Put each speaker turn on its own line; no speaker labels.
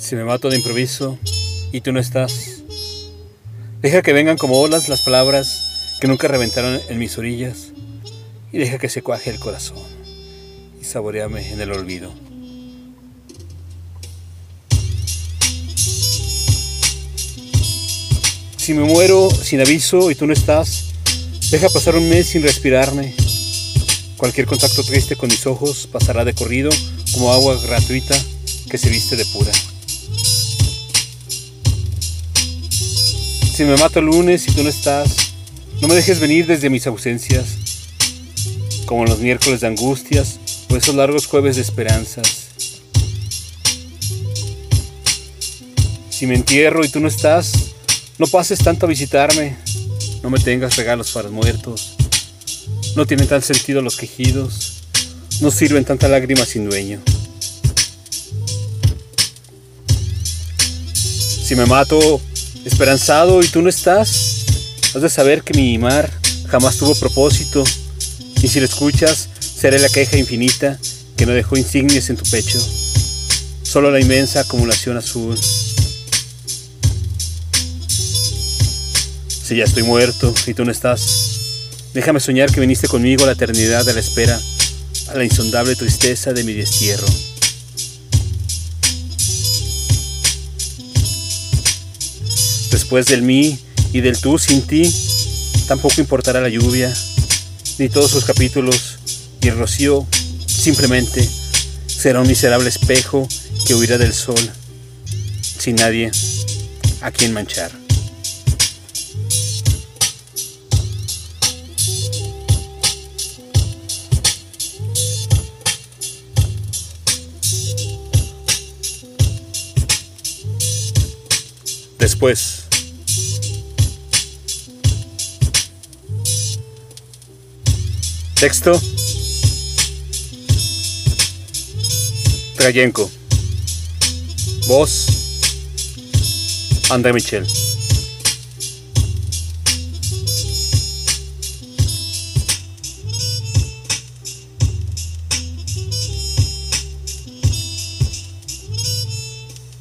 Si me mato de improviso y tú no estás, deja que vengan como olas las palabras que nunca reventaron en mis orillas y deja que se cuaje el corazón y saboreame en el olvido. Si me muero sin aviso y tú no estás, deja pasar un mes sin respirarme. Cualquier contacto triste con mis ojos pasará de corrido como agua gratuita que se viste de pura. Si me mato el lunes y tú no estás, no me dejes venir desde mis ausencias, como los miércoles de angustias o esos largos jueves de esperanzas. Si me entierro y tú no estás, no pases tanto a visitarme, no me tengas regalos para muertos. No tienen tal sentido los quejidos, no sirven tanta lágrima sin dueño. Si me mato esperanzado y tú no estás, has de saber que mi mar jamás tuvo propósito, y si lo escuchas, seré la queja infinita que no dejó insignias en tu pecho, solo la inmensa acumulación azul. Si ya estoy muerto y tú no estás, déjame soñar que viniste conmigo a la eternidad de la espera, a la insondable tristeza de mi destierro. Después del mí y del tú sin ti, tampoco importará la lluvia, ni todos sus capítulos, y el rocío simplemente será un miserable espejo que huirá del sol, sin nadie a quien manchar. Después. Texto. Trayenko. Voz. André Michel.